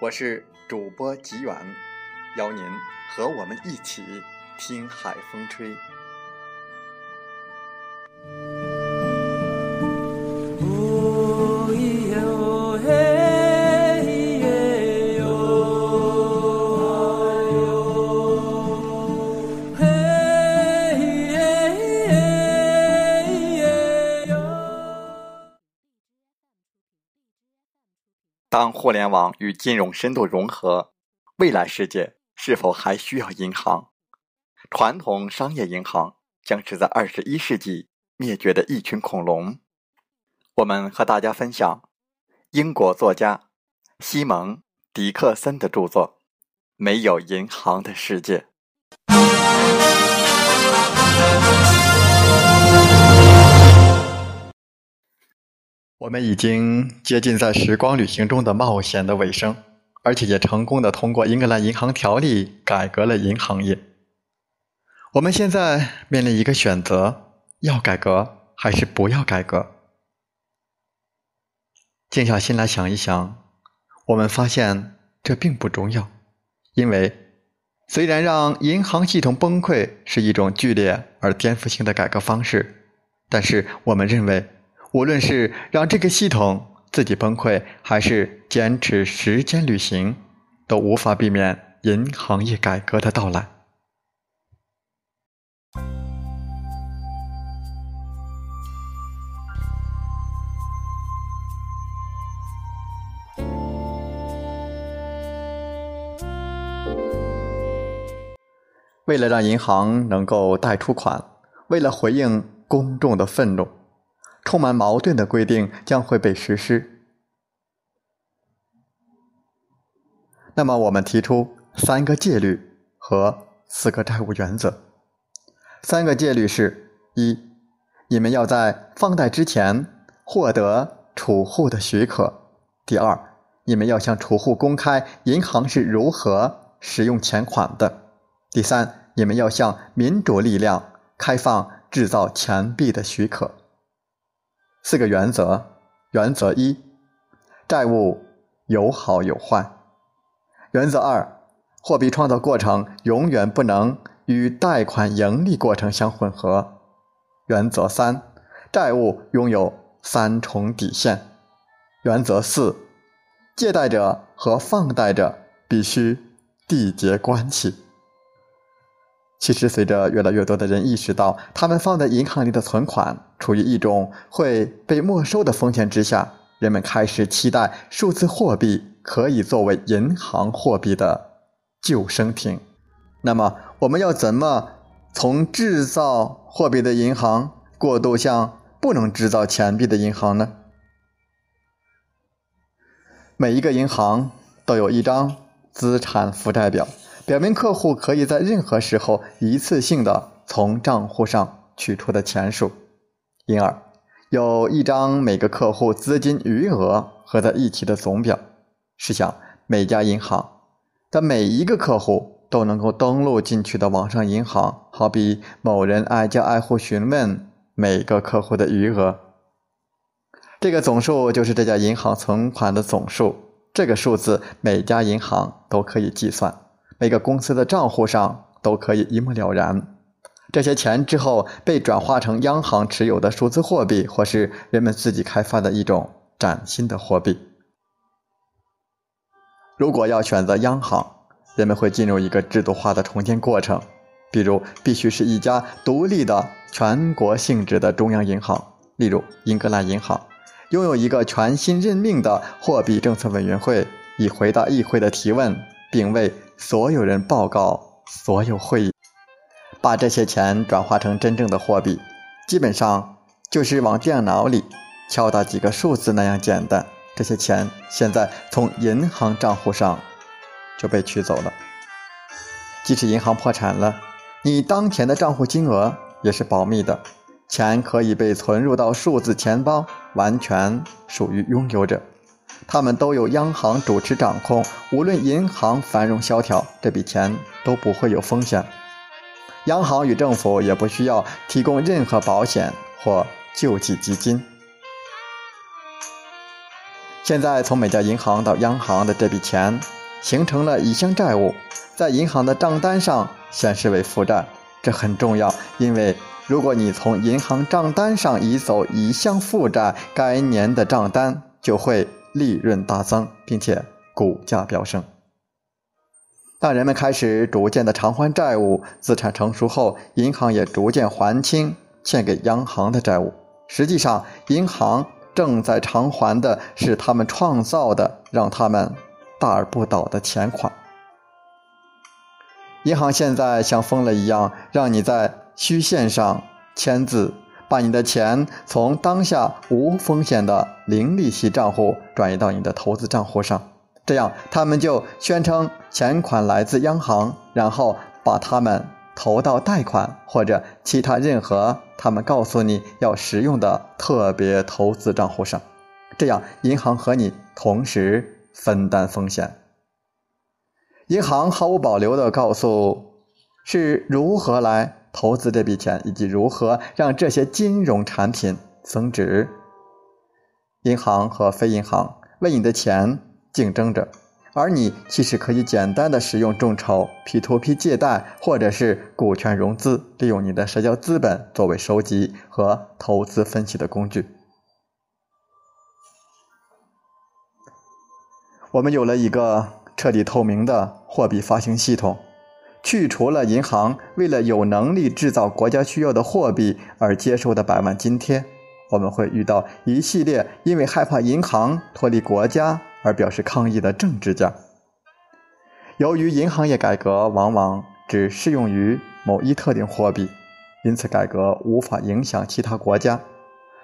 我是主播吉远。邀您和我们一起听海风吹。当互联网与金融深度融合，未来世界。是否还需要银行？传统商业银行将是在二十一世纪灭绝的一群恐龙。我们和大家分享英国作家西蒙·迪克森的著作《没有银行的世界》。我们已经接近在时光旅行中的冒险的尾声。而且也成功的通过英格兰银行条例改革了银行业。我们现在面临一个选择：要改革还是不要改革？静下心来想一想，我们发现这并不重要，因为虽然让银行系统崩溃是一种剧烈而颠覆性的改革方式，但是我们认为，无论是让这个系统，自己崩溃，还是坚持时间旅行，都无法避免银行业改革的到来。为了让银行能够贷出款，为了回应公众的愤怒。充满矛盾的规定将会被实施。那么，我们提出三个戒律和四个债务原则。三个戒律是：一，你们要在放贷之前获得储户的许可；第二，你们要向储户公开银行是如何使用钱款的；第三，你们要向民主力量开放制造钱币的许可。四个原则：原则一，债务有好有坏；原则二，货币创造过程永远不能与贷款盈利过程相混合；原则三，债务拥有三重底线；原则四，借贷者和放贷者必须缔结关系。其实，随着越来越多的人意识到，他们放在银行里的存款处于一种会被没收的风险之下，人们开始期待数字货币可以作为银行货币的救生艇。那么，我们要怎么从制造货币的银行过渡向不能制造钱币的银行呢？每一个银行都有一张资产负债表。表明客户可以在任何时候一次性的从账户上取出的钱数，因而有一张每个客户资金余额合在一起的总表。试想，每家银行的每一个客户都能够登录进去的网上银行，好比某人挨家挨户询问每个客户的余额，这个总数就是这家银行存款的总数。这个数字每家银行都可以计算。每个公司的账户上都可以一目了然，这些钱之后被转化成央行持有的数字货币，或是人们自己开发的一种崭新的货币。如果要选择央行，人们会进入一个制度化的重建过程，比如必须是一家独立的全国性质的中央银行，例如英格兰银行，拥有一个全新任命的货币政策委员会，以回答议会的提问，并为所有人报告所有会议。把这些钱转化成真正的货币，基本上就是往电脑里敲打几个数字那样简单。这些钱现在从银行账户上就被取走了，即使银行破产了，你当前的账户金额也是保密的，钱可以被存入到数字钱包，完全属于拥有者，他们都由央行主持掌控。无论银行繁荣萧条，这笔钱都不会有风险。央行与政府也不需要提供任何保险或救济基金。现在从每家银行到央行的这笔钱形成了一项债务，在银行的账单上显示为负债。这很重要，因为如果你从银行账单上移走一项负债，该年的账单就会利润大增，并且股价飙升。当人们开始逐渐的偿还债务，资产成熟后，银行也逐渐还清欠给央行的债务。实际上，银行正在偿还的是他们创造的让他们大而不倒的钱款。银行现在像疯了一样，让你在虚线上签字，把你的钱从当下无风险的零利息账户转移到你的投资账户上。这样，他们就宣称钱款来自央行，然后把它们投到贷款或者其他任何他们告诉你要使用的特别投资账户上。这样，银行和你同时分担风险。银行毫无保留地告诉是如何来投资这笔钱，以及如何让这些金融产品增值。银行和非银行为你的钱。竞争着，而你其实可以简单的使用众筹、P2P 借贷或者是股权融资，利用你的社交资本作为收集和投资分析的工具。我们有了一个彻底透明的货币发行系统，去除了银行为了有能力制造国家需要的货币而接受的百万津贴，我们会遇到一系列因为害怕银行脱离国家。而表示抗议的政治家，由于银行业改革往往只适用于某一特定货币，因此改革无法影响其他国家。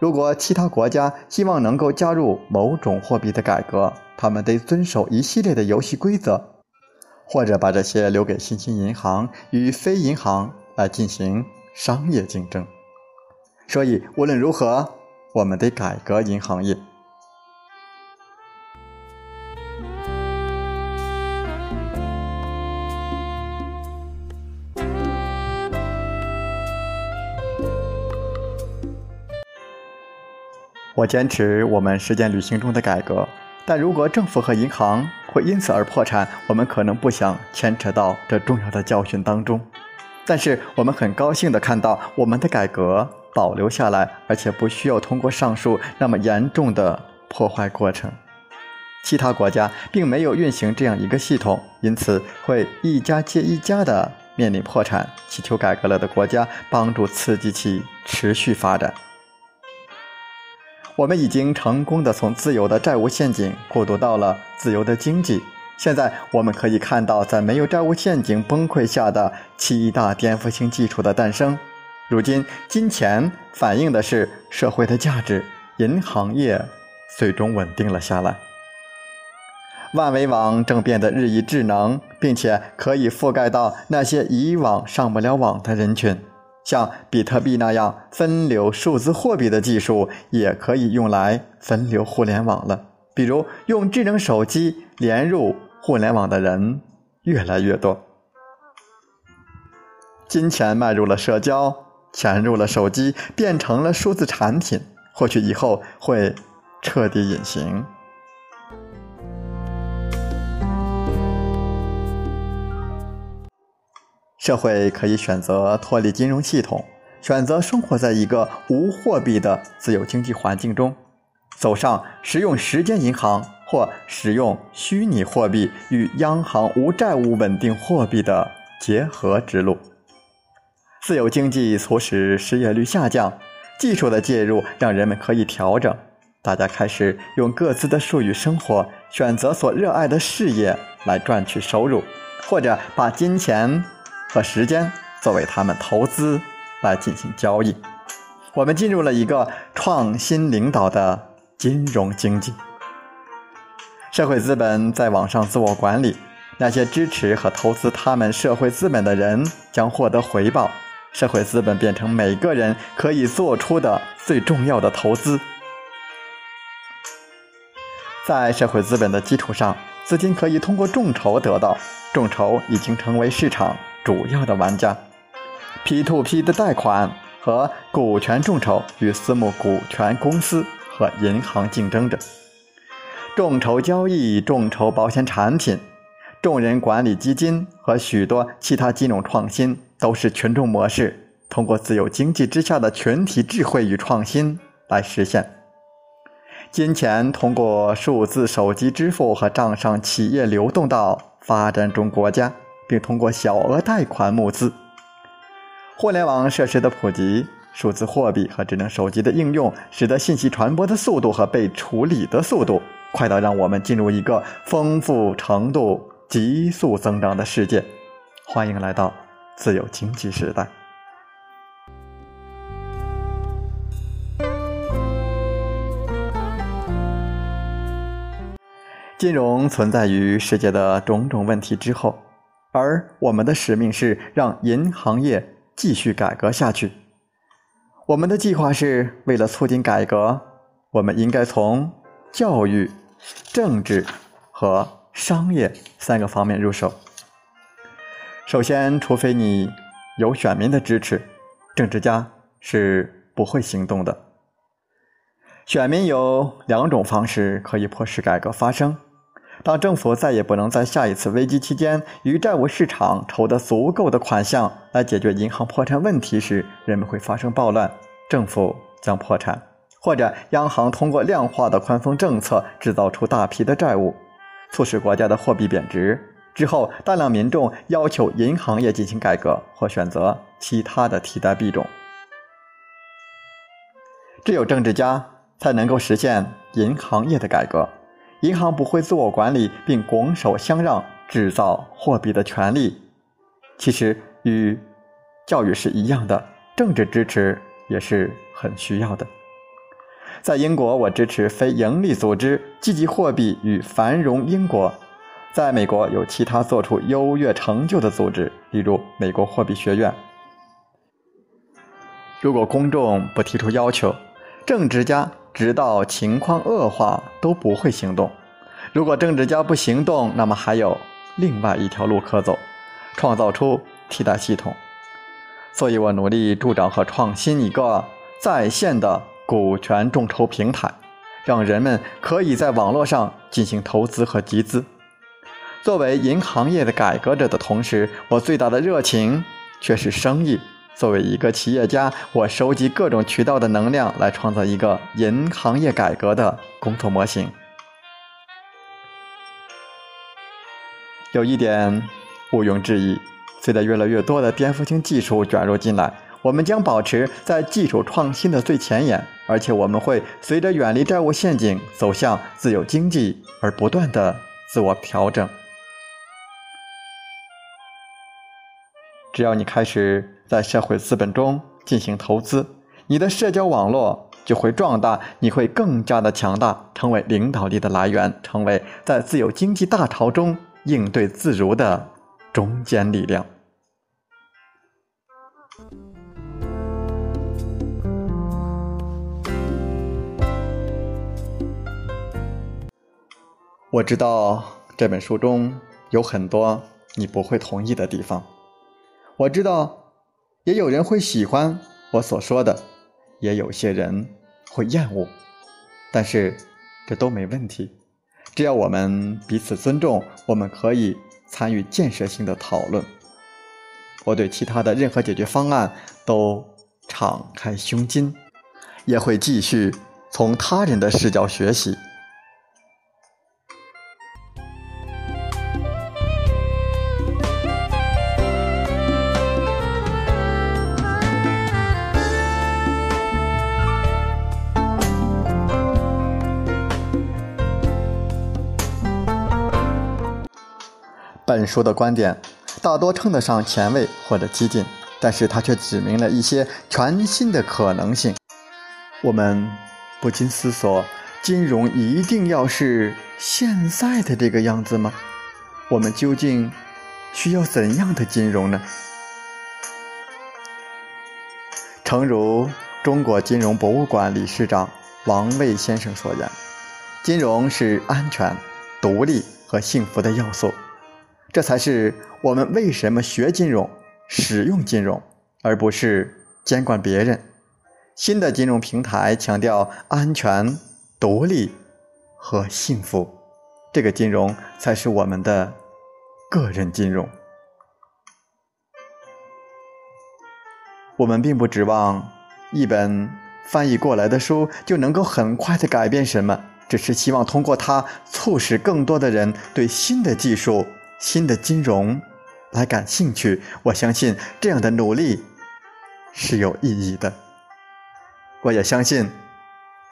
如果其他国家希望能够加入某种货币的改革，他们得遵守一系列的游戏规则，或者把这些留给新兴银行与非银行来进行商业竞争。所以，无论如何，我们得改革银行业。我坚持我们实践旅行中的改革，但如果政府和银行会因此而破产，我们可能不想牵扯到这重要的教训当中。但是我们很高兴地看到我们的改革保留下来，而且不需要通过上述那么严重的破坏过程。其他国家并没有运行这样一个系统，因此会一家接一家的面临破产。祈求改革了的国家帮助刺激其持续发展。我们已经成功的从自由的债务陷阱过渡到了自由的经济。现在我们可以看到，在没有债务陷阱崩溃下的七大颠覆性技术的诞生。如今，金钱反映的是社会的价值，银行业最终稳定了下来。万维网正变得日益智能，并且可以覆盖到那些以往上不了网的人群。像比特币那样分流数字货币的技术，也可以用来分流互联网了。比如，用智能手机连入互联网的人越来越多。金钱迈入了社交，潜入了手机，变成了数字产品，或许以后会彻底隐形。社会可以选择脱离金融系统，选择生活在一个无货币的自由经济环境中，走上使用时间银行或使用虚拟货币与央行无债务稳定货币的结合之路。自由经济促使失业率下降，技术的介入让人们可以调整，大家开始用各自的术语生活，选择所热爱的事业来赚取收入，或者把金钱。和时间作为他们投资来进行交易，我们进入了一个创新领导的金融经济。社会资本在网上自我管理，那些支持和投资他们社会资本的人将获得回报。社会资本变成每个人可以做出的最重要的投资。在社会资本的基础上，资金可以通过众筹得到，众筹已经成为市场。主要的玩家，P2P 的贷款和股权众筹与私募股权公司和银行竞争着。众筹交易、众筹保险产品、众人管理基金和许多其他金融创新都是群众模式，通过自由经济之下的群体智慧与创新来实现。金钱通过数字手机支付和账上企业流动到发展中国家。并通过小额贷款募资。互联网设施的普及、数字货币和智能手机的应用，使得信息传播的速度和被处理的速度快到让我们进入一个丰富程度急速增长的世界。欢迎来到自由经济时代。金融存在于世界的种种问题之后。而我们的使命是让银行业继续改革下去。我们的计划是为了促进改革，我们应该从教育、政治和商业三个方面入手。首先，除非你有选民的支持，政治家是不会行动的。选民有两种方式可以迫使改革发生。当政府再也不能在下一次危机期间与债务市场筹得足够的款项来解决银行破产问题时，人们会发生暴乱，政府将破产，或者央行通过量化的宽松政策制造出大批的债务，促使国家的货币贬值。之后，大量民众要求银行业进行改革，或选择其他的替代币种。只有政治家才能够实现银行业的改革。银行不会自我管理并拱手相让制造货币的权利，其实与教育是一样的，政治支持也是很需要的。在英国，我支持非营利组织积极货币与繁荣英国；在美国，有其他做出优越成就的组织，例如美国货币学院。如果公众不提出要求，政治家。直到情况恶化都不会行动。如果政治家不行动，那么还有另外一条路可走，创造出替代系统。所以我努力助长和创新一个在线的股权众筹平台，让人们可以在网络上进行投资和集资。作为银行业的改革者的同时，我最大的热情却是生意。作为一个企业家，我收集各种渠道的能量，来创造一个银行业改革的工作模型。有一点毋庸置疑，随着越来越多的颠覆性技术卷入进来，我们将保持在技术创新的最前沿，而且我们会随着远离债务陷阱，走向自由经济而不断的自我调整。只要你开始。在社会资本中进行投资，你的社交网络就会壮大，你会更加的强大，成为领导力的来源，成为在自由经济大潮中应对自如的中坚力量。我知道这本书中有很多你不会同意的地方，我知道。也有人会喜欢我所说的，也有些人会厌恶，但是这都没问题，只要我们彼此尊重，我们可以参与建设性的讨论。我对其他的任何解决方案都敞开胸襟，也会继续从他人的视角学习。说的观点大多称得上前卫或者激进，但是它却指明了一些全新的可能性。我们不禁思索：金融一定要是现在的这个样子吗？我们究竟需要怎样的金融呢？诚如中国金融博物馆理事长王卫先生所言：“金融是安全、独立和幸福的要素。”这才是我们为什么学金融、使用金融，而不是监管别人。新的金融平台强调安全、独立和幸福，这个金融才是我们的个人金融。我们并不指望一本翻译过来的书就能够很快的改变什么，只是希望通过它促使更多的人对新的技术。新的金融来感兴趣，我相信这样的努力是有意义的。我也相信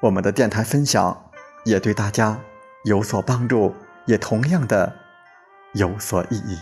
我们的电台分享也对大家有所帮助，也同样的有所意义。